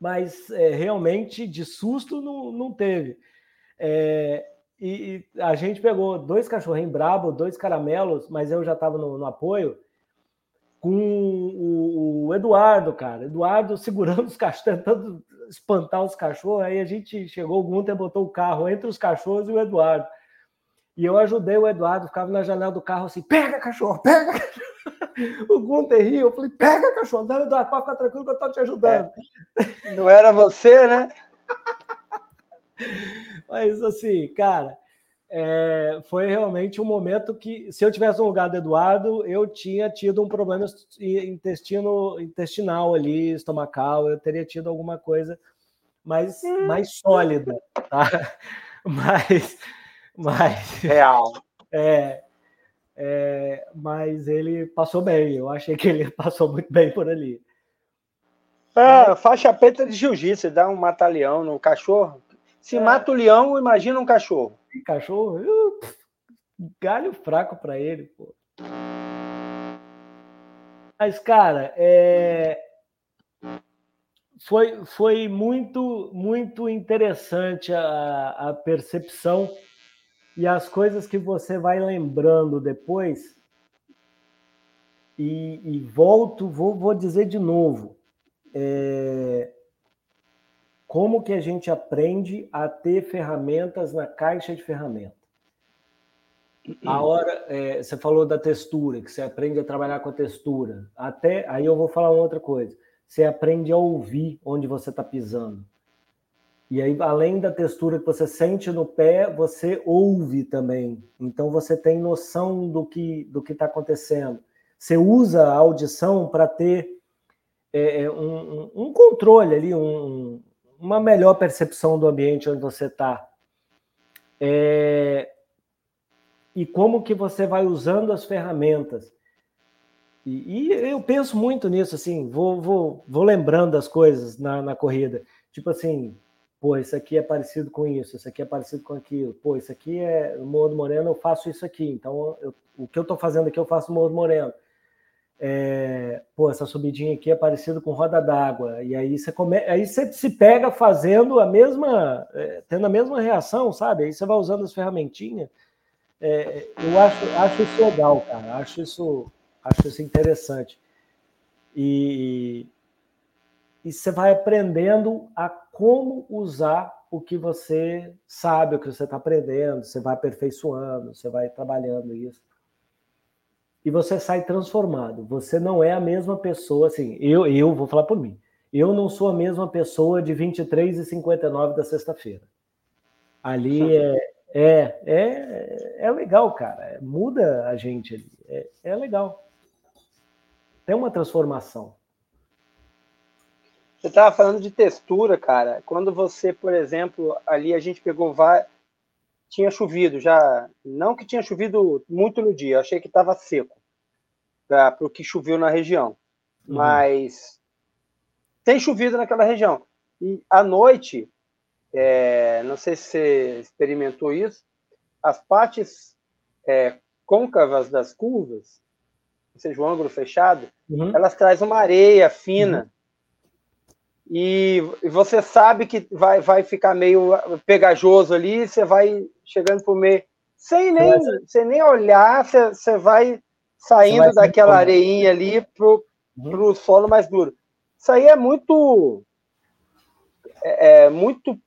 mas é, realmente de susto não, não teve. É, e, e, a gente pegou dois cachorrinhos brabo, dois caramelos, mas eu já estava no, no, apoio com o, o, Eduardo, cara. Eduardo segurando os cachorros, tentando espantar os cachorros. Aí a gente chegou, o Gunter botou o carro entre os cachorros e o Eduardo. E eu ajudei o Eduardo, ficava na janela do carro assim: pega cachorro, pega cachorro. O Gunter riu, eu falei: pega cachorro, não, Eduardo, pode ficar tranquilo que eu estou te ajudando. É. Não era você, né? Mas assim, cara, é, foi realmente um momento que, se eu tivesse no lugar do Eduardo, eu tinha tido um problema intestino, intestinal ali, estomacal, eu teria tido alguma coisa mais, mais sólida, tá? Mas, mas real. É, é, mas ele passou bem. Eu achei que ele passou muito bem por ali. É, faixa preta de jiu-jitsu, dá um mata-leão no cachorro. Se é. mata o leão, imagina um cachorro. Cachorro, eu, galho fraco para ele, pô. Mas, cara, é... foi, foi muito, muito interessante a, a percepção e as coisas que você vai lembrando depois. E, e volto, vou, vou dizer de novo. É, como que a gente aprende a ter ferramentas na caixa de ferramentas? A hora, é, você falou da textura, que você aprende a trabalhar com a textura. Até aí eu vou falar uma outra coisa. Você aprende a ouvir onde você está pisando. E aí, além da textura que você sente no pé, você ouve também. Então você tem noção do que do que está acontecendo. Você usa a audição para ter é, é um, um, controle ali, um, uma melhor percepção do ambiente onde você está. É... E como que você vai usando as ferramentas. E, e, eu penso muito nisso, assim, vou, vou, vou lembrando as coisas na, na corrida. Tipo assim, pô, isso aqui é parecido com isso, isso aqui é parecido com aquilo. Pô, isso aqui é Morro do Moreno, eu faço isso aqui. Então, eu, o que eu estou fazendo aqui, eu faço Morro do Moreno é, pô, essa subidinha aqui é parecida com roda d'água, e aí você, come... aí você se pega fazendo a mesma, é, tendo a mesma reação, sabe? Aí você vai usando as ferramentinhas. É, eu acho, acho isso legal, cara, acho isso, acho isso interessante. E, e você vai aprendendo a como usar o que você sabe, o que você está aprendendo, você vai aperfeiçoando, você vai trabalhando isso e você sai transformado. Você não é a mesma pessoa, assim, eu, eu vou falar por mim. Eu não sou a mesma pessoa de 23 e 59 da sexta-feira. Ali é, é, é, é legal, cara. Muda a gente ali. É, é legal. Tem uma transformação. Você estava falando de textura, cara. Quando você, por exemplo, ali a gente pegou várias tinha chovido já, não que tinha chovido muito no dia, achei que estava seco para o que choveu na região, uhum. mas tem chovido naquela região. E à noite, é, não sei se você experimentou isso, as partes é, côncavas das curvas, ou seja, o ângulo fechado, uhum. elas trazem uma areia fina. Uhum. E você sabe que vai, vai ficar meio pegajoso ali, você vai chegando por meio. Sem nem, sem nem olhar, você, você vai saindo vai daquela areinha ali pro, uhum. pro solo mais duro. Isso aí é muito. É, é muito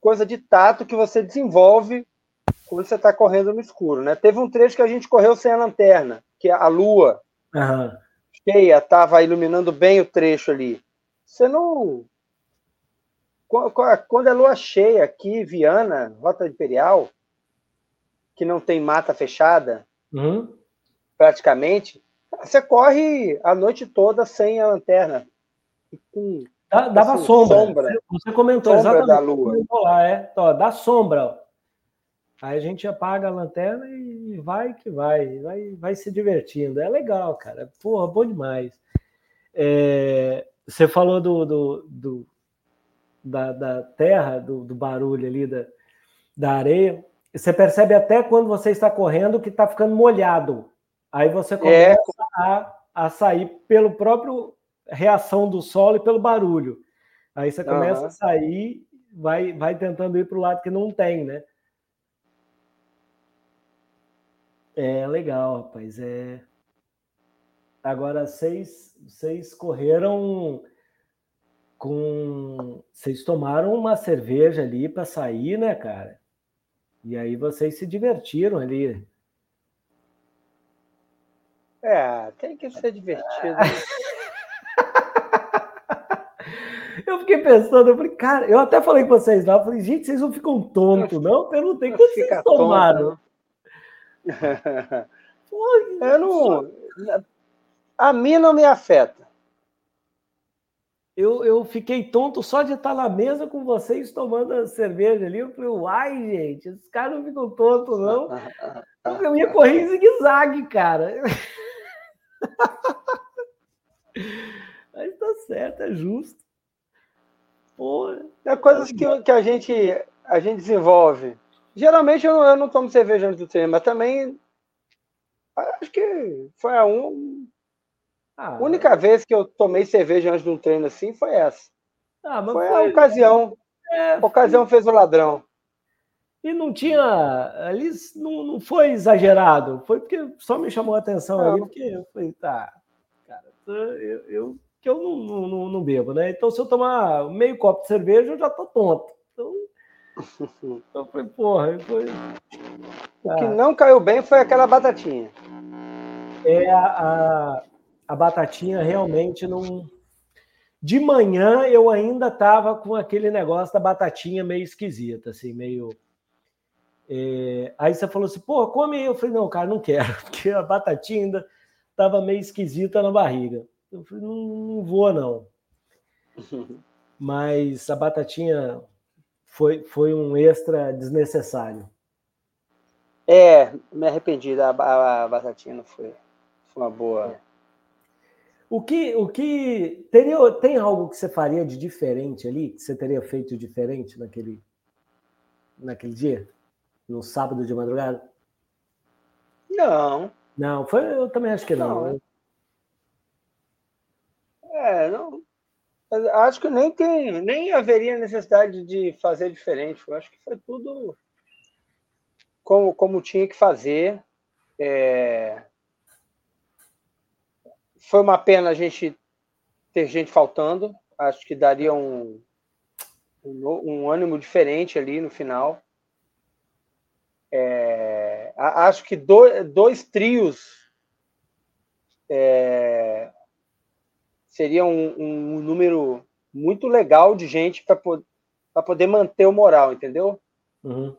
coisa de tato que você desenvolve quando você está correndo no escuro, né? Teve um trecho que a gente correu sem a lanterna, que a lua uhum. cheia estava iluminando bem o trecho ali. Você não. Quando é lua cheia aqui, Viana, Rota Imperial, que não tem mata fechada, uhum. praticamente, você corre a noite toda sem a lanterna. Com, dava assim, sombra. sombra. Você comentou sombra exatamente. Da lua. Lá, é. Ó, dá sombra. Aí a gente apaga a lanterna e vai que vai, vai, vai se divertindo. É legal, cara. Porra, bom demais. É, você falou do, do, do da, da, terra, do, do barulho ali, da, da areia. Você percebe até quando você está correndo que está ficando molhado. Aí você começa é. a, a sair pelo próprio reação do solo e pelo barulho. Aí você começa uhum. a sair, vai, vai tentando ir para o lado que não tem, né? É legal, rapaz. É... Agora, vocês, vocês correram com. Vocês tomaram uma cerveja ali para sair, né, cara? E aí vocês se divertiram ali. É, tem que ser divertido. Né? eu fiquei pensando, eu falei, cara, eu até falei com vocês lá, eu falei, gente, vocês não ficam tontos, não? Perguntei quando vocês tomaram. Pô, eu não. A mim não me afeta. Eu, eu fiquei tonto só de estar na mesa com vocês tomando a cerveja ali. Eu falei, uai, gente, esses caras não ficam tontos, não. Eu ia correr em zigue-zague, cara. Mas tá certo, é justo. Porra. É coisas que, que a, gente, a gente desenvolve. Geralmente eu não, eu não tomo cerveja antes do treino, mas também acho que foi a um, ah, única vez que eu tomei cerveja antes de um treino assim foi essa. Ah, foi, foi, a ocasião. É, a ocasião fez o ladrão. E não tinha. Ali não, não foi exagerado. Foi porque só me chamou a atenção não. ali, porque eu falei, tá, cara, eu, eu que eu não, não, não, bebo, né? Então, se eu tomar meio copo de cerveja, eu já tô tonto. Então, eu falei, porra, foi. O que não caiu bem foi aquela batatinha. É a, a, a batatinha realmente não. De manhã eu ainda tava com aquele negócio da batatinha meio esquisita, assim, meio é, aí você falou assim, pô, come aí. Eu falei, não, cara, não quero, porque a batatinha ainda estava meio esquisita na barriga. Eu falei, não, não vou, não. Mas a batatinha foi, foi um extra desnecessário. É, me arrependi da batatinha, não foi, foi uma boa. É. O que, o que teria, tem algo que você faria de diferente ali, que você teria feito diferente naquele, naquele dia? no sábado de madrugada? Não. Não, foi, eu também acho que não. não. Né? É, não. Acho que nem tem, nem haveria necessidade de fazer diferente. Eu acho que foi tudo como, como tinha que fazer. É... Foi uma pena a gente ter gente faltando. Acho que daria um, um, um ânimo diferente ali no final. É, acho que dois, dois trios é, seria um, um, número muito legal de gente para poder manter o moral, entendeu? Uhum.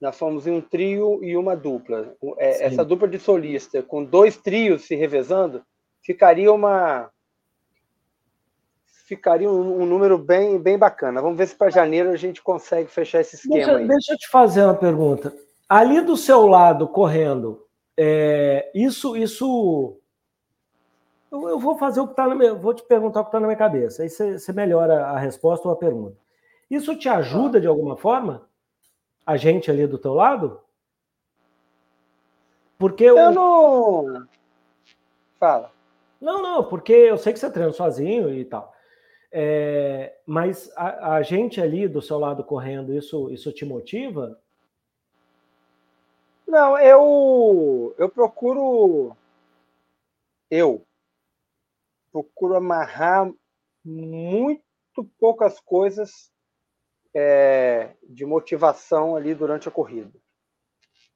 Nós fomos em um trio e uma dupla. É, essa dupla de solista, com dois trios se revezando, ficaria uma ficaria um, um, número bem, bem bacana. Vamos ver se para janeiro a gente consegue fechar esse esquema. Deixa, aí. deixa eu te fazer uma pergunta. Ali do seu lado, correndo, é, isso, isso. Eu, eu, vou fazer o que está na minha. Vou te perguntar o que está na minha cabeça. Aí você, você melhora a resposta ou a pergunta. Isso te ajuda de alguma forma? A gente ali do teu lado? Porque eu, eu não. Fala. Não, não, porque eu sei que você treina sozinho e tal. É, mas a, a, gente ali do seu lado correndo, isso, isso te motiva? Não, eu, eu procuro. Eu procuro amarrar muito poucas coisas é, de motivação ali durante a corrida.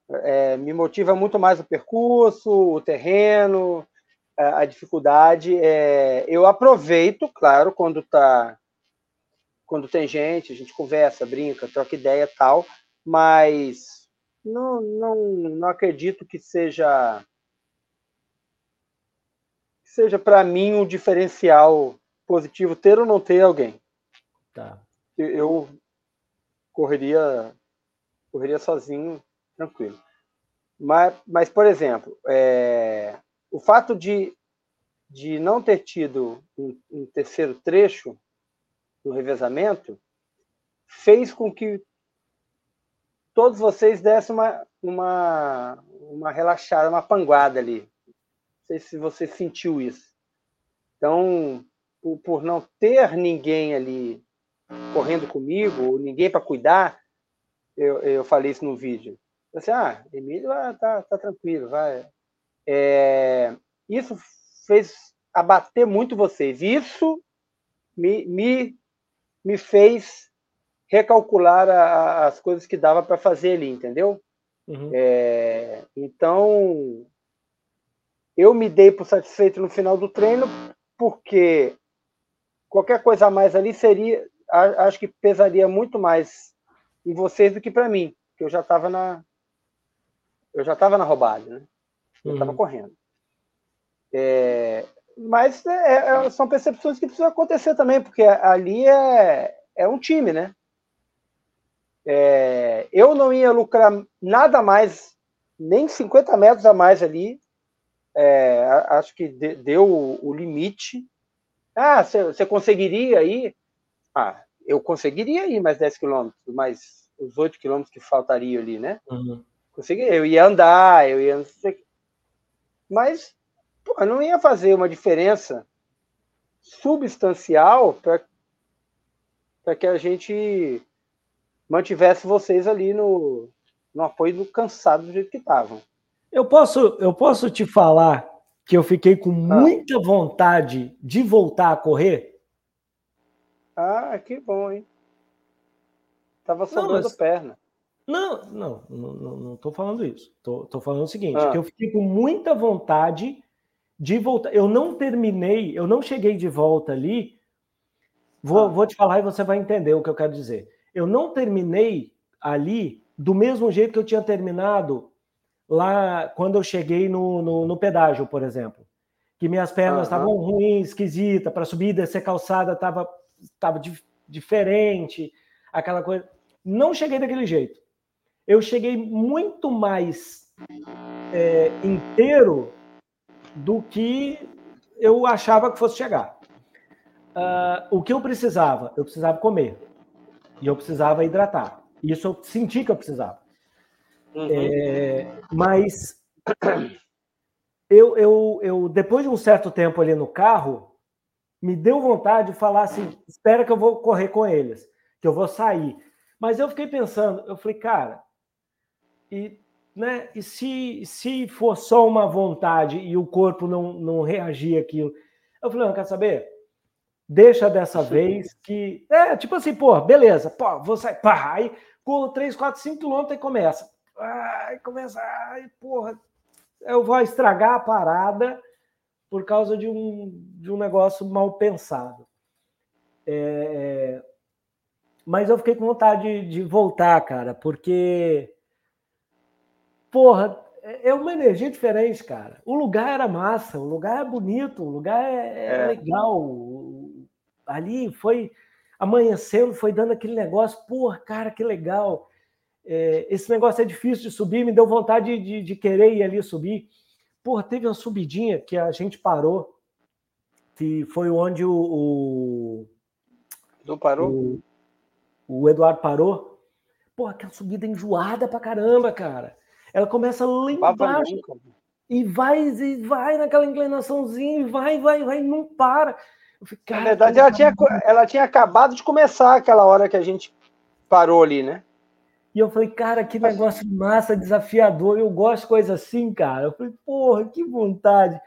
É, me motiva muito mais o percurso, o terreno, a, a dificuldade. É, eu aproveito, claro, quando tá, quando tem gente, a gente conversa, brinca, troca ideia, tal. Mas não, não, não acredito que seja seja para mim um diferencial positivo ter ou não ter alguém. Tá. Eu correria correria sozinho, tranquilo. Mas, mas por exemplo, é, o fato de, de não ter tido um, um terceiro trecho no revezamento fez com que todos vocês dessem uma, uma, uma relaxada, uma panguada ali. Não sei se você sentiu isso. Então, por, por não ter ninguém ali correndo comigo, ninguém para cuidar, eu, eu falei isso no vídeo. Eu assim, ah, Emílio ah, tá, tá tranquilo, vai. É, isso fez abater muito vocês. Isso me, me, me fez recalcular a, as coisas que dava para fazer ali, entendeu? Uhum. É, então, eu me dei por satisfeito no final do treino, porque qualquer coisa a mais ali seria, acho que pesaria muito mais em vocês do que para mim, que eu já estava na eu já estava na roubada, né? Eu estava uhum. correndo. É, mas é, é, são percepções que precisam acontecer também, porque ali é, é um time, né? É, eu não ia lucrar nada mais, nem 50 metros a mais ali. É, acho que deu o, o limite. Ah, você conseguiria ir? Ah, eu conseguiria ir mais 10 quilômetros, mais os 8 quilômetros que faltariam ali, né? Uhum. Conseguiria, eu ia andar, eu ia. Mas pô, não ia fazer uma diferença substancial para que a gente mantivesse vocês ali no, no apoio do cansado do jeito que estavam. Eu posso, eu posso te falar que eu fiquei com ah. muita vontade de voltar a correr? Ah, que bom, hein? Tava sobrando mas... perna. Não, não, não, não tô falando isso. Tô, tô falando o seguinte, ah. que eu fiquei com muita vontade de voltar. Eu não terminei, eu não cheguei de volta ali. Vou, ah. vou te falar e você vai entender o que eu quero dizer. Eu não terminei ali do mesmo jeito que eu tinha terminado lá quando eu cheguei no, no, no pedágio, por exemplo. Que minhas pernas estavam uhum. ruins, esquisita, para subir e descer calçada estava tava diferente, aquela coisa. Não cheguei daquele jeito. Eu cheguei muito mais é, inteiro do que eu achava que fosse chegar. Uh, o que eu precisava? Eu precisava comer. E eu precisava hidratar. Isso eu senti que eu precisava. Uhum. É, mas eu, eu, eu, depois de um certo tempo ali no carro, me deu vontade de falar assim: espera que eu vou correr com eles, que eu vou sair. Mas eu fiquei pensando, eu falei, cara, e, né, e se, se for só uma vontade e o corpo não, não reagir aquilo? Eu falei, não, quer saber? Deixa dessa vez que. É, tipo assim, pô, beleza, pô, vou sair, pá, aí corro 3, 4, 5 quilômetros e começa. Ai, começa, ai, porra, eu vou estragar a parada por causa de um, de um negócio mal pensado. É, mas eu fiquei com vontade de, de voltar, cara, porque, porra, é, é uma energia diferente, cara. O lugar era massa, o lugar é bonito, o lugar é, é, é. legal. Ali foi amanhecendo, foi dando aquele negócio, porra, cara, que legal é, esse negócio é difícil de subir, me deu vontade de, de querer ir ali subir. Porra, teve uma subidinha que a gente parou, que foi onde o. o Não parou? O, o Eduardo parou. Porra, aquela subida enjoada pra caramba, cara. Ela começa lá embaixo e vai, e vai naquela inclinaçãozinha, e vai, vai, vai, não para. Falei, Na verdade, ela tinha, ela tinha acabado de começar aquela hora que a gente parou ali, né? E eu falei, cara, que negócio massa, desafiador. Eu gosto de coisa assim, cara. Eu falei, porra, que vontade.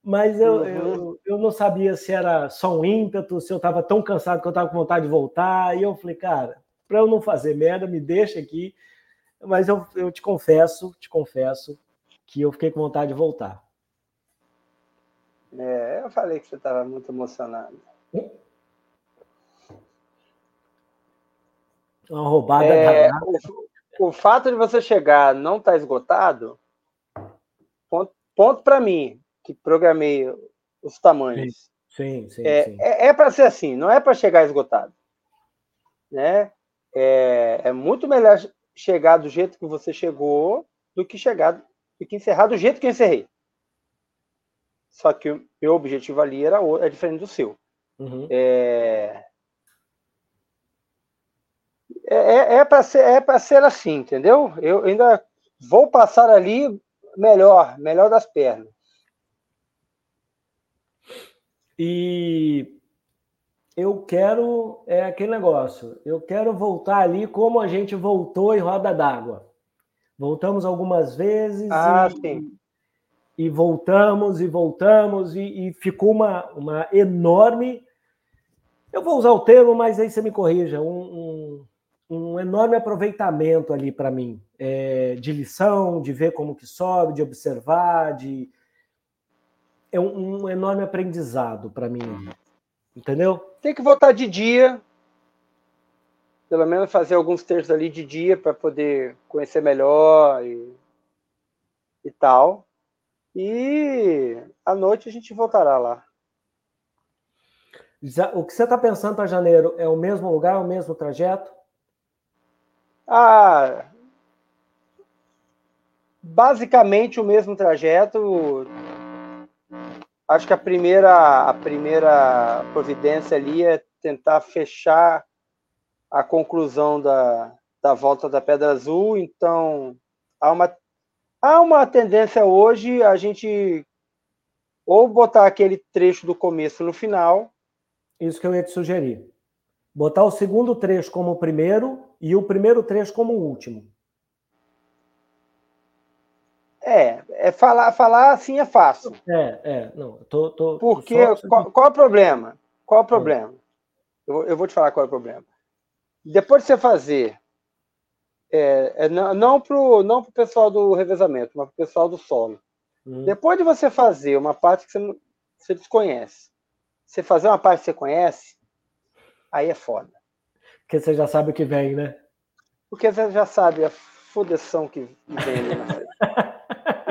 Mas eu, uhum. eu, eu não sabia se era só um ímpeto, se eu estava tão cansado que eu estava com vontade de voltar. E eu falei, cara, para eu não fazer merda, me deixa aqui. Mas eu, eu te confesso, te confesso, que eu fiquei com vontade de voltar. É, eu falei que você estava muito emocionado. Hum? Uma roubada é, o, o, fato de você chegar não estar tá esgotado, ponto, ponto para mim, que programei os tamanhos. Sim, sim, é, sim. É, é para ser assim, não é para chegar esgotado. Né? É, é muito melhor chegar do jeito que você chegou do que chegar do que encerrar do jeito que eu encerrei. Só que o meu objetivo ali era é diferente do seu. Uhum. É, é, é, é para ser, é para ser assim, entendeu? Eu ainda vou passar ali melhor, melhor das pernas. E eu quero é aquele negócio. Eu quero voltar ali como a gente voltou em roda d'água. Voltamos algumas vezes ah, e, sim. e voltamos e voltamos e, e, ficou uma, uma enorme. Eu vou usar o termo, mas aí você me corrija. Um, um, um enorme aproveitamento ali para mim, é, de lição, de ver como que sobe, de observar, de é um, um enorme aprendizado para mim. Entendeu? Tem que voltar de dia, pelo menos fazer alguns textos ali de dia para poder conhecer melhor e, e tal. E à noite a gente voltará lá. O que você está pensando para janeiro é o mesmo lugar, o mesmo trajeto? Ah, basicamente o mesmo trajeto. Acho que a primeira, a primeira providência ali é tentar fechar a conclusão da, da volta da Pedra Azul. Então, há uma, há uma tendência hoje a gente ou botar aquele trecho do começo no final. Isso que eu ia te sugerir. Botar o segundo trecho como o primeiro e o primeiro trecho como o último. É, é falar, falar assim é fácil. É, é, não, tô, tô Porque qual, qual, é o problema? Qual é o problema? Eu, eu, vou te falar qual é o problema. Depois de você fazer, é, é não, não para o não pro pessoal do revezamento, mas para o pessoal do solo. Hum. Depois de você fazer uma parte que você, você desconhece, você fazer uma parte que você conhece, aí é foda. Porque você já sabe o que vem, né? Porque você já sabe a fodeção que vem ali na frente.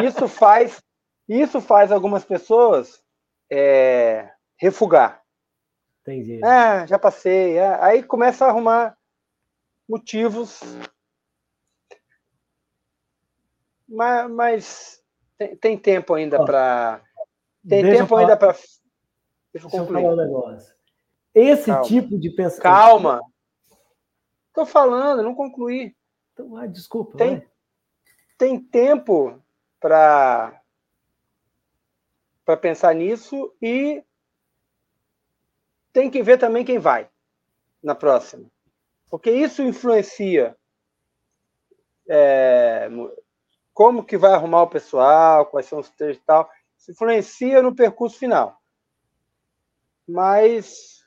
Isso faz, isso faz algumas pessoas é, refugar. Entendi. É, já passei. É. Aí começa a arrumar motivos. Mas, mas tem, tem, tempo ainda para. Tem tempo ainda para. Deixa eu Deixa concluir. Eu falar um negócio. Esse Calma. tipo de pensamento. Calma. Estou falando, não concluí. Então, ah, desculpa. Tem, tem tempo para pensar nisso e tem que ver também quem vai na próxima, porque isso influencia é, como que vai arrumar o pessoal, quais são os trechos e tal, isso influencia no percurso final. Mas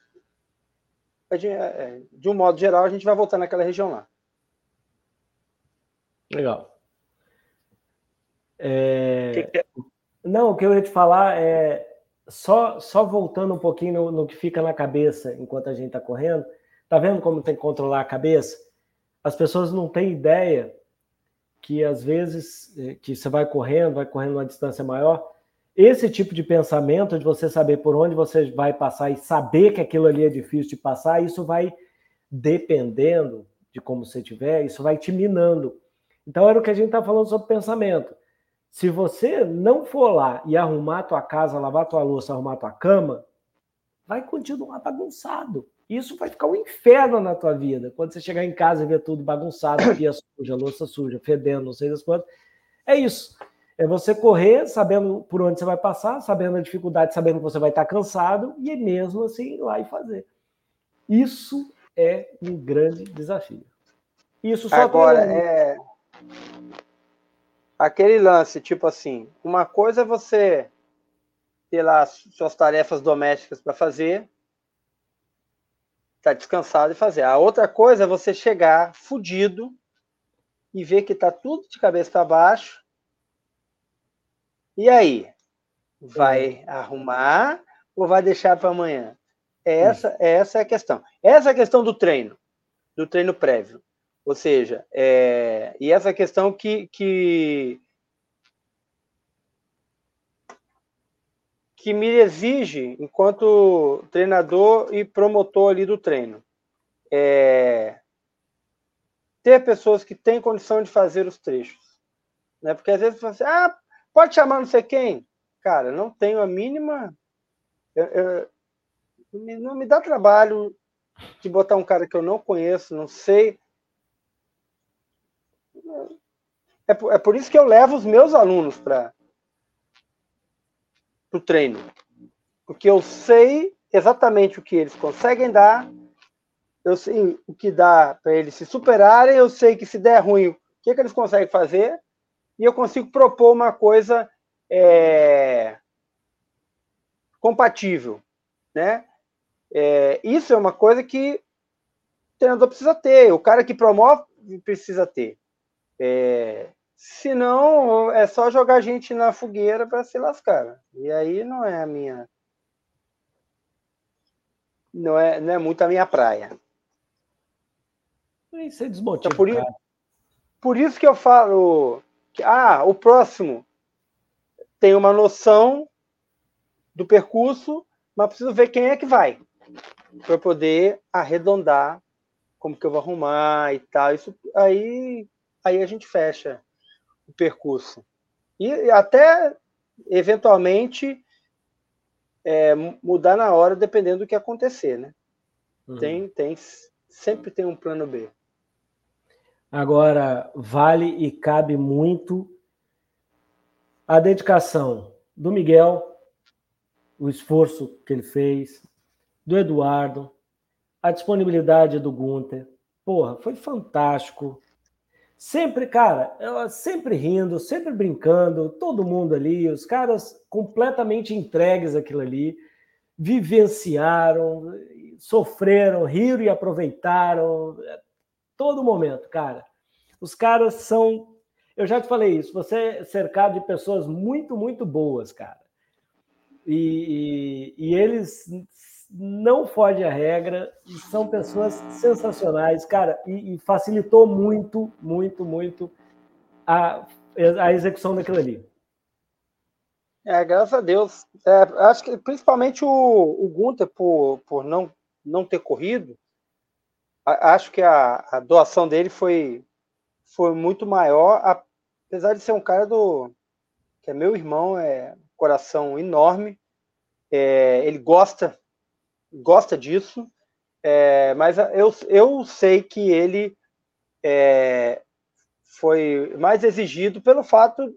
é, de um modo geral a gente vai voltar naquela região lá. Legal. É... Que que é? Não, o que eu ia te falar é só, só voltando um pouquinho no, no que fica na cabeça enquanto a gente está correndo. Tá vendo como tem que controlar a cabeça? As pessoas não têm ideia que às vezes é, que você vai correndo, vai correndo uma distância maior, esse tipo de pensamento de você saber por onde você vai passar e saber que aquilo ali é difícil de passar, isso vai dependendo de como você tiver, isso vai te minando. Então era o que a gente está falando sobre pensamento. Se você não for lá e arrumar a tua casa, lavar a tua louça, arrumar a tua cama, vai continuar bagunçado. Isso vai ficar um inferno na tua vida. Quando você chegar em casa e ver tudo bagunçado, pia suja, louça suja, fedendo, não sei das quantas. É isso. É você correr sabendo por onde você vai passar, sabendo a dificuldade, sabendo que você vai estar cansado e mesmo assim ir lá e fazer. Isso é um grande desafio. Isso só Agora, é aquele lance, tipo assim, uma coisa é você ter lá suas tarefas domésticas para fazer, tá descansado e fazer. A outra coisa é você chegar fudido e ver que tá tudo de cabeça para baixo. E aí, vai é. arrumar ou vai deixar para amanhã? Essa, essa é a questão. Essa é a questão do treino, do treino prévio. Ou seja, é, e essa questão que, que, que me exige, enquanto treinador e promotor ali do treino, é, ter pessoas que têm condição de fazer os trechos. Né? Porque às vezes você assim, ah, pode chamar não sei quem. Cara, não tenho a mínima. Eu, eu, não me dá trabalho de botar um cara que eu não conheço, não sei é por, é por isso que eu levo os meus alunos para o treino. Porque eu sei exatamente o que eles conseguem dar, eu sei o que dá para eles se superarem, eu sei que se der ruim, o que, que eles conseguem fazer, e eu consigo propor uma coisa é, compatível, né? É, isso é uma coisa que o treinador precisa ter, o cara que promove precisa ter. É, senão, é só jogar gente na fogueira para se lascar. E aí não é a minha. Não é, não é muito a minha praia. Isso é desmotiva. Então, por, isso, por isso que eu falo que ah, o próximo tem uma noção do percurso, mas preciso ver quem é que vai para poder arredondar como que eu vou arrumar e tal. Isso aí aí a gente fecha o percurso. E até eventualmente é, mudar na hora dependendo do que acontecer, né? Uhum. Tem, tem, sempre tem um plano B. Agora, vale e cabe muito a dedicação do Miguel, o esforço que ele fez, do Eduardo, a disponibilidade do Gunter. Porra, foi fantástico. Sempre, cara, sempre rindo, sempre brincando, todo mundo ali, os caras completamente entregues àquilo ali, vivenciaram, sofreram, riram e aproveitaram todo momento, cara. Os caras são. Eu já te falei isso, você é cercado de pessoas muito, muito boas, cara. E, e, e eles não fogem a regra e são pessoas sensacionais, cara, e, e facilitou muito, muito, muito a, a execução daquilo ali. É, graças a Deus. É, acho que principalmente o, o Gunter, por, por não, não ter corrido, acho que a, a doação dele foi, foi muito maior, apesar de ser um cara do que é meu irmão, é coração enorme, é, ele gosta gosta disso, é, mas eu, eu sei que ele é, foi mais exigido pelo fato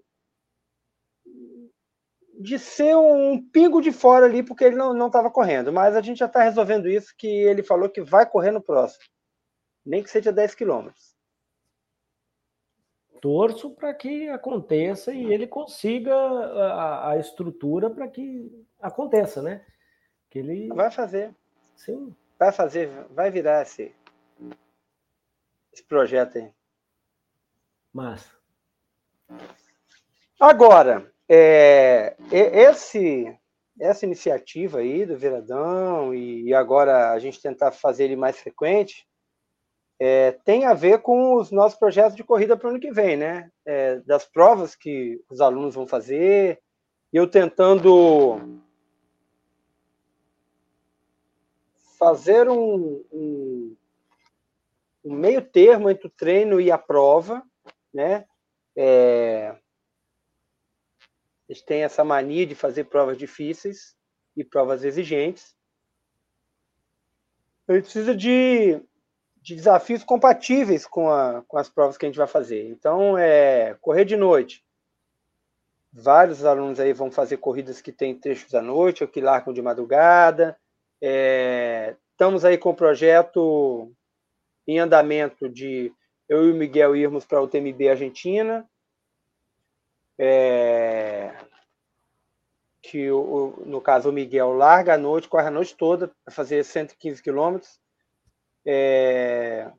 de ser um pingo de fora ali, porque ele não estava correndo. Mas a gente já está resolvendo isso, que ele falou que vai correr no próximo nem que seja 10 quilômetros. Torço para que aconteça e ele consiga a, a estrutura para que aconteça, né? Que ele vai fazer. Sim. Vai fazer, vai virar esse, esse projeto aí. Mas. Agora, é, esse, essa iniciativa aí do Viradão e agora a gente tentar fazer ele mais frequente, é, tem a ver com os nossos projetos de corrida para o ano que vem, né? É, das provas que os alunos vão fazer, eu tentando fazer um, um, um, meio termo entre o treino e a prova, né? É, eles têm essa mania de fazer provas difíceis e provas exigentes. A gente precisa de de desafios compatíveis com, a, com as provas que a gente vai fazer. Então, é correr de noite. Vários alunos aí vão fazer corridas que têm trechos à noite ou que largam de madrugada. É, estamos aí com o projeto em andamento de eu e o Miguel irmos para o TMB Argentina. É, que o, no caso o Miguel larga à noite, corre a noite toda para fazer 115 quilômetros é...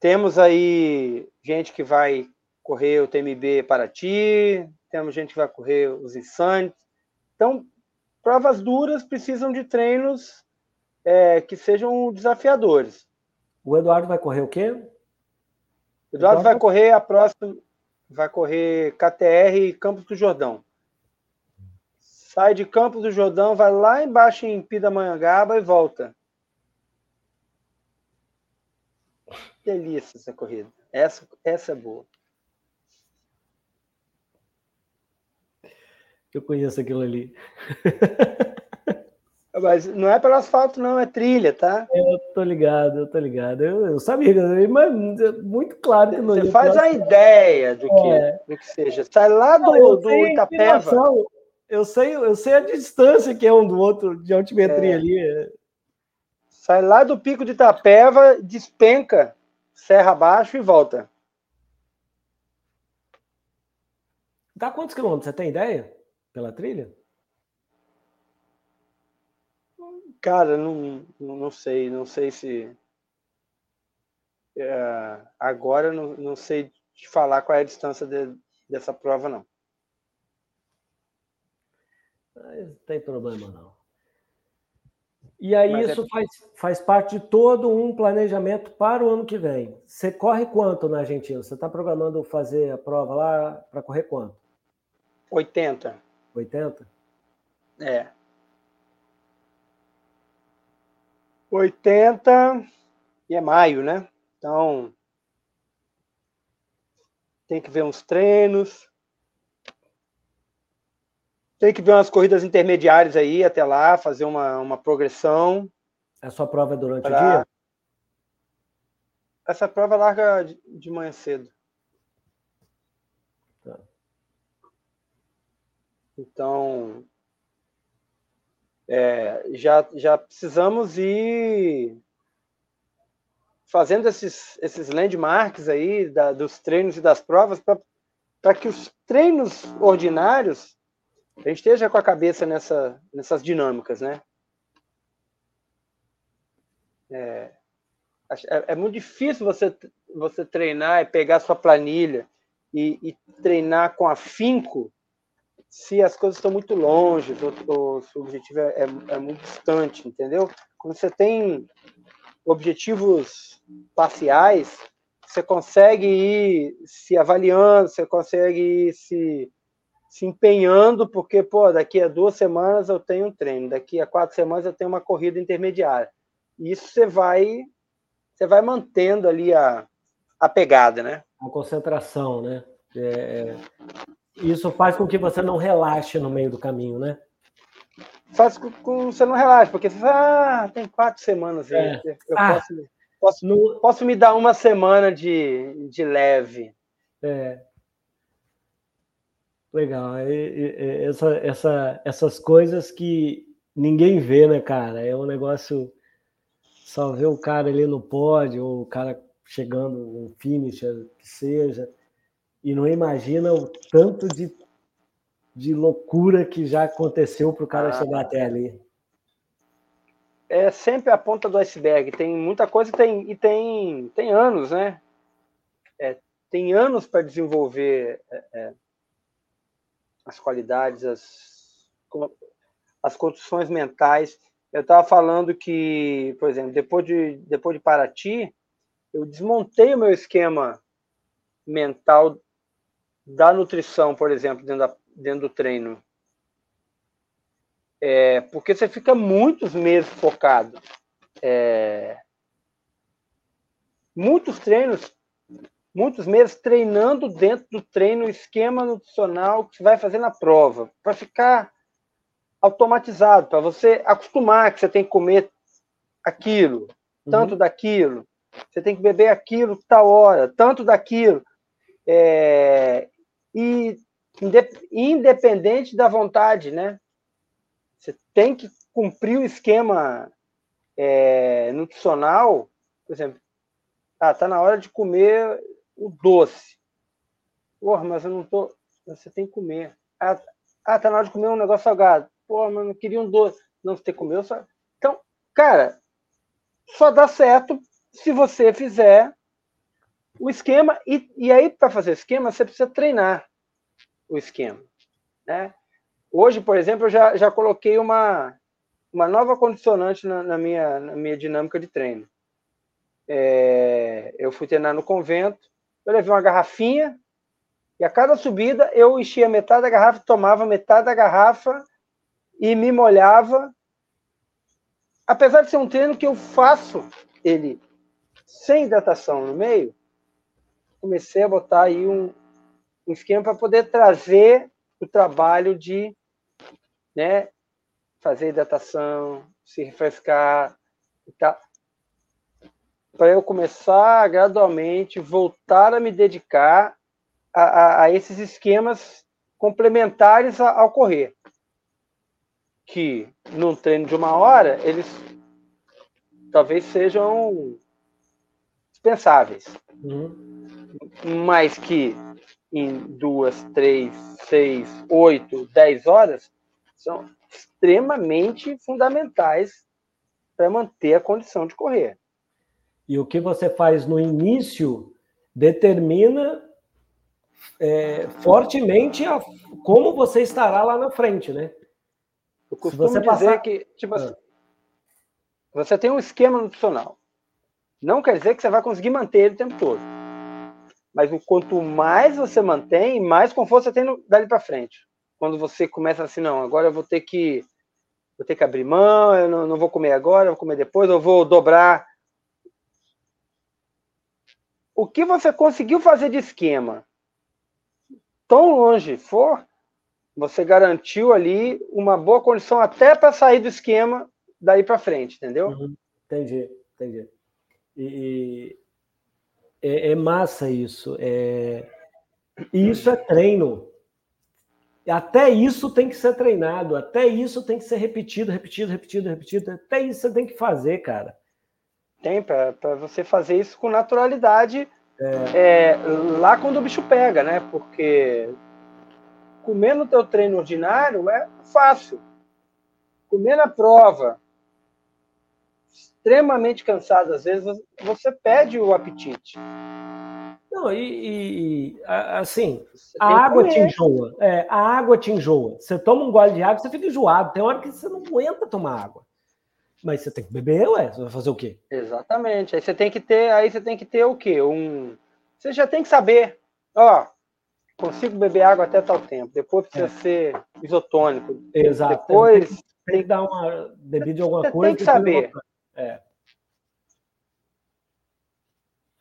Temos aí gente que vai correr o TMB Paraty, temos gente que vai correr os Insanes. Então, provas duras precisam de treinos é, que sejam desafiadores. O Eduardo vai correr o quê? O Eduardo, vai correr a próxima, vai correr KTR Campos do Jordão. Sai de Campos do Jordão, vai lá embaixo em Pindamonhangaba e volta. delícia essa corrida. Essa, essa é boa. Eu conheço aquilo ali. Mas não é pelo asfalto, não, é trilha, tá? Eu tô ligado, eu tô ligado. Eu, eu sabia, mas muito claro que não Você faz a ideia do que, é. do que seja. Sai lá do, não, do Itapeva. Eu sei, eu sei a distância que é um do outro de altimetria é. ali. Sai lá do pico de Itapeva, despenca, serra abaixo e volta. Dá quantos quilômetros? Você tem ideia? Pela trilha? Cara, não, não sei, não sei se. É, agora não, não sei te falar qual é a distância de, dessa prova, não. Não tem problema, não. E aí Mas é isso é... faz, faz parte de todo um planejamento para o ano que vem. Você corre quanto na Argentina? Você está programando fazer a prova lá para correr quanto? 80. 80? É. 80 e é maio, né? Então tem que ver uns treinos, tem que ver umas corridas intermediárias aí até lá, fazer uma, uma progressão. A sua prova é durante pra... o dia? Essa prova larga de manhã cedo. Então, é, já, já precisamos ir fazendo esses, esses landmarks aí da, dos treinos e das provas para que os treinos ordinários a gente esteja com a cabeça nessa, nessas dinâmicas, né? É, é, é, muito difícil você, você treinar e pegar sua planilha e, e treinar com afinco se as coisas estão muito longe, o, o objetivo é, é, é, muito distante, entendeu? Quando você tem objetivos parciais, você consegue ir se avaliando, você consegue ir se, se empenhando, porque, pô, daqui a duas semanas eu tenho um treino, daqui a quatro semanas eu tenho uma corrida intermediária. E isso você vai, você vai mantendo ali a, a pegada, né? A concentração, né? É, isso faz com que você não relaxe no meio do caminho, né? Faz com que você não relaxe, porque você fala, ah, tem quatro semanas aí, é. eu ah, posso, posso, no... posso me dar uma semana de, de leve. É. Legal. E, e, essa, essa, essas coisas que ninguém vê, né, cara? É um negócio. Só ver o cara ali no pódio, ou o cara chegando no finish, que seja e não imagina o tanto de, de loucura que já aconteceu para o cara ah, chegar até ali. É sempre a ponta do iceberg. Tem muita coisa tem, e tem, tem anos, né? É, tem anos para desenvolver é, é, as qualidades, as, as construções mentais. Eu estava falando que, por exemplo, depois de, depois de Paraty, eu desmontei o meu esquema mental da nutrição, por exemplo, dentro, da, dentro do treino. É, porque você fica muitos meses focado. É, muitos treinos, muitos meses treinando dentro do treino, esquema nutricional que você vai fazer na prova, para ficar automatizado, para você acostumar que você tem que comer aquilo, tanto uhum. daquilo, você tem que beber aquilo tal hora, tanto daquilo. É, e independente da vontade, né? Você tem que cumprir o esquema é, nutricional, por exemplo, ah, tá na hora de comer o doce. Porra, mas eu não tô. Você tem que comer. Ah, ah tá na hora de comer um negócio salgado. Porra, mas eu não queria um doce. Não, você tem que comer só. Então, cara, só dá certo se você fizer o esquema, e, e aí, para fazer esquema, você precisa treinar o esquema. Né? Hoje, por exemplo, eu já, já coloquei uma, uma nova condicionante na, na minha, na minha dinâmica de treino. É, eu fui treinar no convento, eu levei uma garrafinha, e a cada subida eu enchia metade da garrafa, tomava metade da garrafa e me molhava. Apesar de ser um treino que eu faço ele sem hidratação no meio, comecei a botar aí um, um esquema para poder trazer o trabalho de né, fazer hidratação, se refrescar e tal. Para eu começar gradualmente voltar a me dedicar a, a, a esses esquemas complementares ao correr. que num treino de uma hora, eles talvez sejam dispensáveis. Uhum. Mas que em duas, três, seis, oito, dez horas são extremamente fundamentais para manter a condição de correr. E o que você faz no início determina é, fortemente a, como você estará lá na frente, né? Eu costumo dizer passar... que, tipo assim, ah. você tem um esquema nutricional. Não quer dizer que você vai conseguir manter ele o tempo todo. Mas o quanto mais você mantém, mais conforto você tem no, dali para frente. Quando você começa assim, não, agora eu vou ter que vou ter que abrir mão, eu não, não vou comer agora, vou comer depois, eu vou dobrar. O que você conseguiu fazer de esquema, tão longe for, você garantiu ali uma boa condição até para sair do esquema daí para frente, entendeu? Uhum. Entendi, entendi. E, é, é, massa isso. É, isso é treino. Até isso tem que ser treinado, até isso tem que ser repetido, repetido, repetido, repetido. Até isso você tem que fazer, cara. Tem, para você fazer isso com naturalidade é. É, lá quando o bicho pega, né? Porque comer no teu treino ordinário é fácil. Comer na prova, extremamente cansado, às vezes você perde o apetite. Não, e, e assim, a água te enjoa. É, a água te enjoa. Você toma um gole de água, você fica enjoado. Tem hora que você não aguenta tomar água. Mas você tem que beber, ué, você vai fazer o quê? Exatamente. Aí você tem que ter, aí você tem que ter o quê? Um. Você já tem que saber, ó, consigo beber água até tal tempo. Depois precisa é. ser isotônico. Exato. Depois. Tem que, dar uma bebida de alguma Você coisa. Tem que saber. É.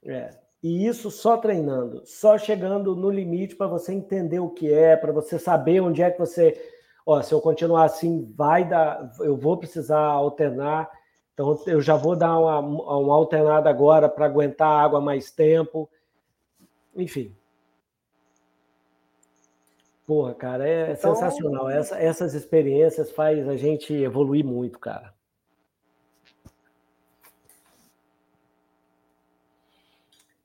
É. E isso só treinando, só chegando no limite para você entender o que é, para você saber onde é que você. Ó, se eu continuar assim, vai dar. Eu vou precisar alternar. Então, eu já vou dar uma, uma alternada agora para aguentar a água mais tempo. Enfim, Porra, cara, é então... sensacional. Essa, essas experiências faz a gente evoluir muito, cara.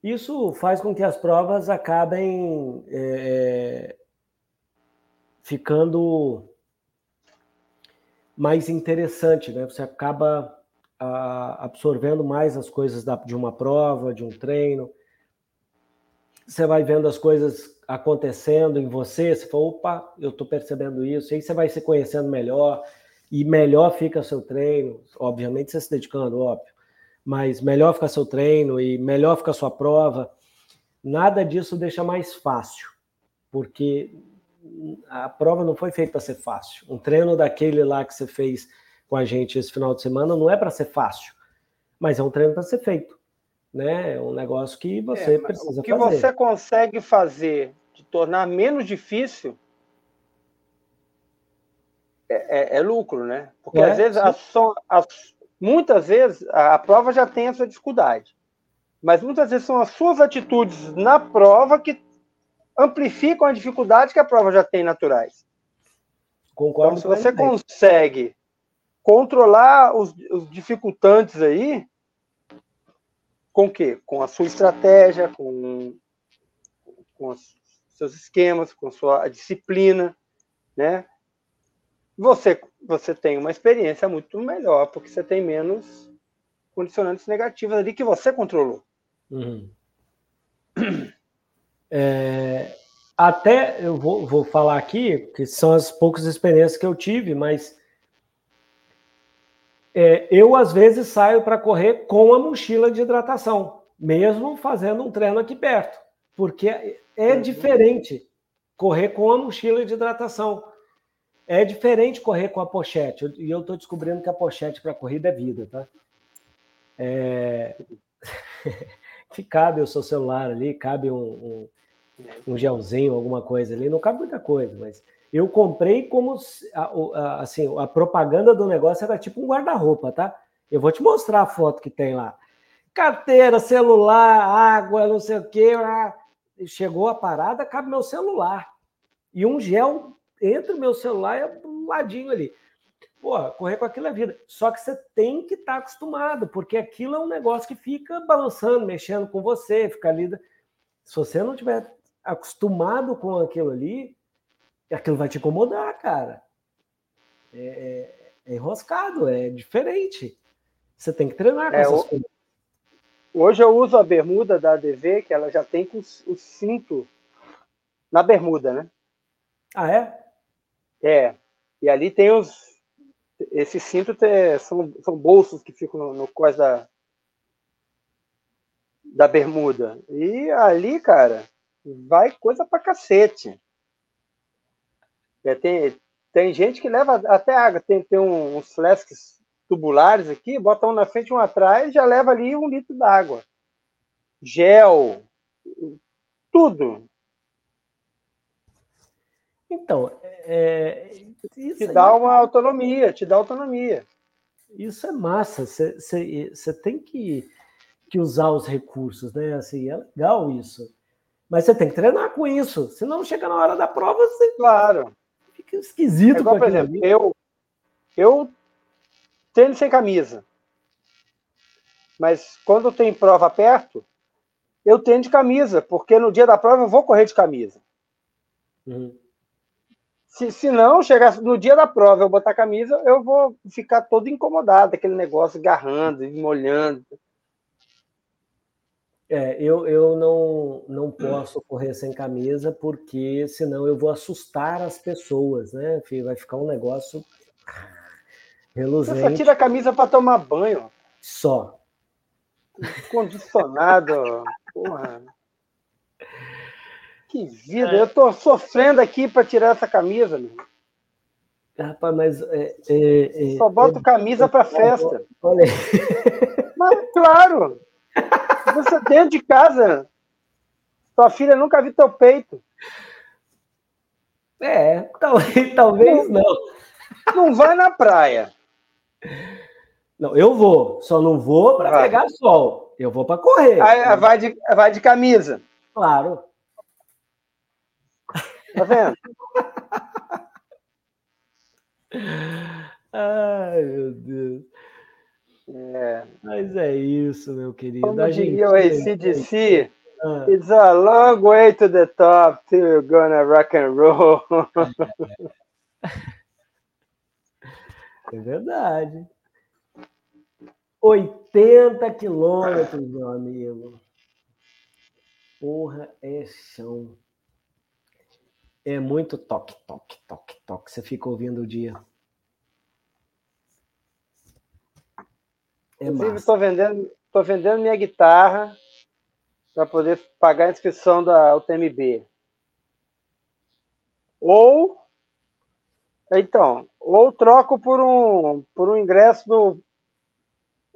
Isso faz com que as provas acabem é, ficando mais interessante, né? Você acaba a, absorvendo mais as coisas da, de uma prova, de um treino. Você vai vendo as coisas acontecendo em você, você fala, opa, eu estou percebendo isso, e aí você vai se conhecendo melhor, e melhor fica seu treino, obviamente você se dedicando, óbvio, mas melhor fica seu treino e melhor fica sua prova. Nada disso deixa mais fácil, porque a prova não foi feita para ser fácil. Um treino daquele lá que você fez com a gente esse final de semana não é para ser fácil, mas é um treino para ser feito né? É um negócio que você é, precisa o que fazer. você consegue fazer de tornar menos difícil é, é, é lucro, né? Porque é, às vezes a, a, muitas vezes a, a prova já tem a sua dificuldade, mas muitas vezes são as suas atitudes na prova que amplificam a dificuldade que a prova já tem naturais. Concordo. Então, se você consegue controlar os, os dificultantes aí, com o quê? Com a sua estratégia, com, com os seus esquemas, com sua disciplina, né? Você, você tem uma experiência muito melhor, porque você tem menos condicionantes negativas ali que você controlou. Uhum. É, até eu vou, vou falar aqui, que são as poucas experiências que eu tive, mas é, eu, às vezes, saio para correr com a mochila de hidratação, mesmo fazendo um treino aqui perto, porque é uhum. diferente correr com a mochila de hidratação. É diferente correr com a pochete. E eu estou descobrindo que a pochete para corrida é vida, tá? É... que cabe o seu celular ali, cabe um, um, um gelzinho, alguma coisa ali. Não cabe muita coisa, mas eu comprei como assim, a propaganda do negócio era tipo um guarda-roupa, tá? Eu vou te mostrar a foto que tem lá. Carteira, celular, água, não sei o quê. Chegou a parada, cabe meu celular. E um gel entre o meu celular e um ladinho ali. Pô, correr com aquilo é vida. Só que você tem que estar tá acostumado, porque aquilo é um negócio que fica balançando, mexendo com você, fica ali. Se você não tiver acostumado com aquilo ali, aquilo vai te incomodar, cara. É, é, é enroscado, é diferente. Você tem que treinar com é, essas coisas. Hoje eu uso a bermuda da ADV, que ela já tem com o cinto na bermuda, né? Ah, é? É. E ali tem os, esse cinto tem, são, são bolsos que ficam no, no cós da, da bermuda. E ali, cara, vai coisa pra cacete. É, tem, tem gente que leva até água. Tem, tem uns flasks tubulares aqui, bota um na frente um atrás já leva ali um litro d'água. Gel, tudo. Então, é, te dá é uma autonomia, te dá autonomia. Isso é massa. Você tem que, que usar os recursos, né? Assim, é legal isso. Mas você tem que treinar com isso. Senão chega na hora da prova, você. Claro. Fica esquisito. É igual, por exemplo, eu, eu treino sem camisa. Mas quando tem prova perto, eu treino de camisa, porque no dia da prova eu vou correr de camisa. Uhum. Se, se não, chegar no dia da prova, eu botar a camisa, eu vou ficar todo incomodado, aquele negócio agarrando e molhando. É, eu, eu não, não posso correr sem camisa, porque senão eu vou assustar as pessoas, né? Vai ficar um negócio reluzente. Você só tira a camisa para tomar banho. Só. Condicionado, porra. Que vida, é. eu tô sofrendo aqui para tirar essa camisa, meu. Rapaz, mas. É, é, é Só boto é, camisa para festa. Olha Mas, claro! Você dentro de casa, sua filha nunca viu teu peito. É, talvez, talvez não. Não, não vai na praia. Não, eu vou, só não vou para pegar sol. Eu vou para correr. Aí, vai, de, vai de camisa. Claro. Tá vendo? Ai, meu Deus. É. Mas é isso, meu querido. Como a diria o ACDC, ah. it's a long way to the top till you're gonna rock and roll. É verdade. 80 quilômetros, meu amigo. Porra, é chão. É muito toque, toque, toque, toque. Você fica ouvindo o dia. É Inclusive, estou vendendo, tô vendendo minha guitarra para poder pagar a inscrição da UTMB. Ou então, ou troco por um por um ingresso do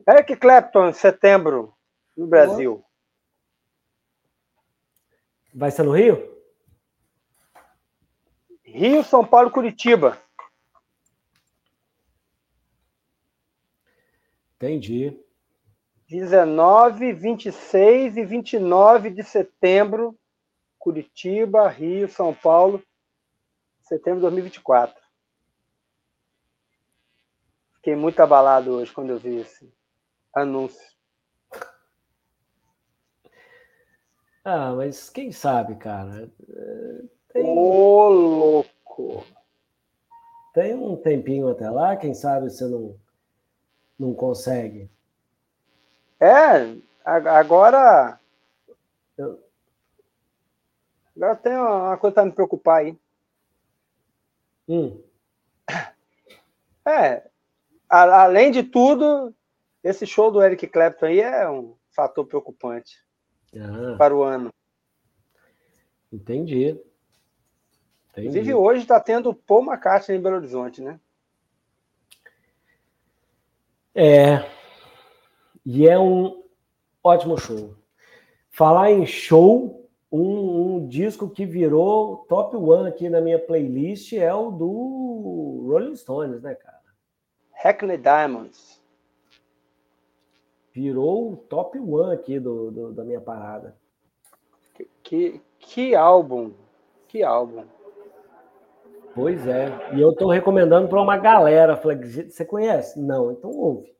Eric Clapton em setembro no Brasil. Vai ser no Rio? Rio, São Paulo, Curitiba. Entendi. 19, 26 e 29 de setembro, Curitiba, Rio, São Paulo, setembro de 2024. Fiquei muito abalado hoje quando eu vi esse anúncio. Ah, mas quem sabe, cara? Tem... Ô, louco! Tem um tempinho até lá, quem sabe você não, não consegue. É, agora. Eu... Agora tem uma coisa para me preocupar aí. Hum. É, a, além de tudo, esse show do Eric Clapton aí é um fator preocupante ah. para o ano. Entendi. Entendi. Inclusive, hoje está tendo Paul McCartney em Belo Horizonte, né? É. E é um ótimo show. Falar em show, um, um, disco que virou top one aqui na minha playlist é o do Rolling Stones, né, cara? Hackney Diamonds. Virou o top one aqui do, do da minha parada. Que, que, que álbum! Que álbum! Pois é. E eu estou recomendando para uma galera. Falei, você conhece? Não, então ouve.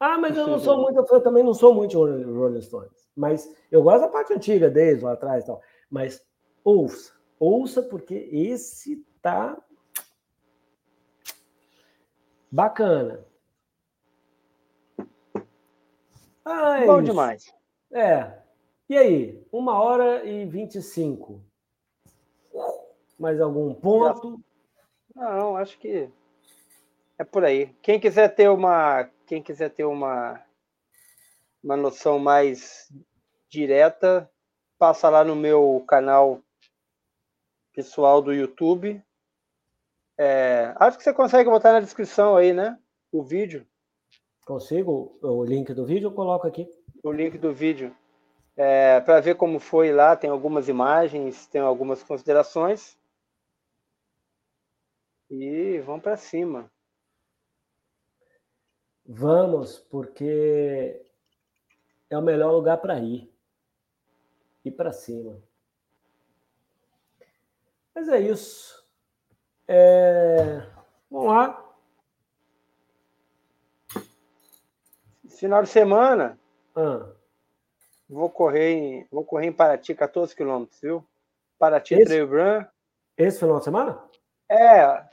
Ah, mas eu não sou muito, eu também não sou muito Rolling Stones. Mas eu gosto da parte antiga deles lá atrás e tal. Mas ouça, ouça, porque esse tá bacana. Ah, é Bom isso. demais. É. E aí? Uma hora e vinte e cinco. Mais algum ponto? Não, acho que é por aí. Quem quiser ter uma, quem quiser ter uma, uma noção mais direta, passa lá no meu canal pessoal do YouTube. É, acho que você consegue botar na descrição aí, né? O vídeo. Consigo o link do vídeo? Eu coloco aqui. O link do vídeo. É, para ver como foi lá, tem algumas imagens, tem algumas considerações. E vamos para cima. Vamos, porque é o melhor lugar para ir. Ir para cima. Mas é isso. É... Vamos lá. Final de semana. Ah. Vou correr em, vou correr em Paraty, 14 quilômetros, viu? Paraty esse, Trail Run. Esse final de semana? É.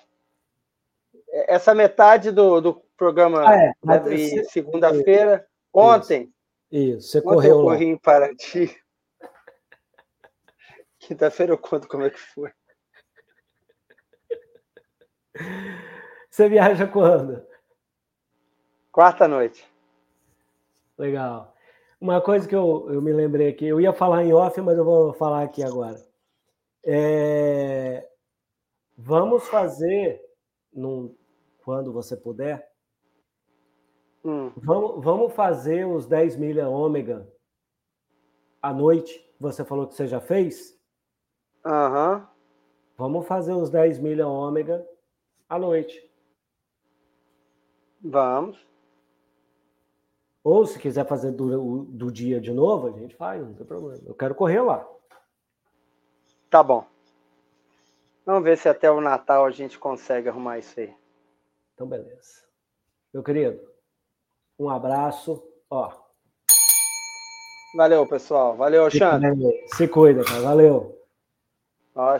Essa metade do, do programa ah, é. deve segunda-feira. Ontem. Isso, Isso. você ontem correu. Eu corri lá. em Paraty. Quinta-feira eu conto como é que foi. Você viaja quando? Quarta noite. Legal. Uma coisa que eu, eu me lembrei aqui, eu ia falar em off, mas eu vou falar aqui agora. É, vamos fazer, num, quando você puder, hum. vamos, vamos fazer os 10 milha ômega à noite. Você falou que você já fez? Aham. Uhum. Vamos fazer os 10 milha ômega à noite. Vamos. Ou se quiser fazer do, do dia de novo, a gente faz, não tem problema. Eu quero correr lá. Tá bom. Vamos ver se até o Natal a gente consegue arrumar isso aí. Então, beleza. Meu querido, um abraço. Ó. Valeu, pessoal. Valeu, Xandro. Se cuida, cara. Valeu. Ó,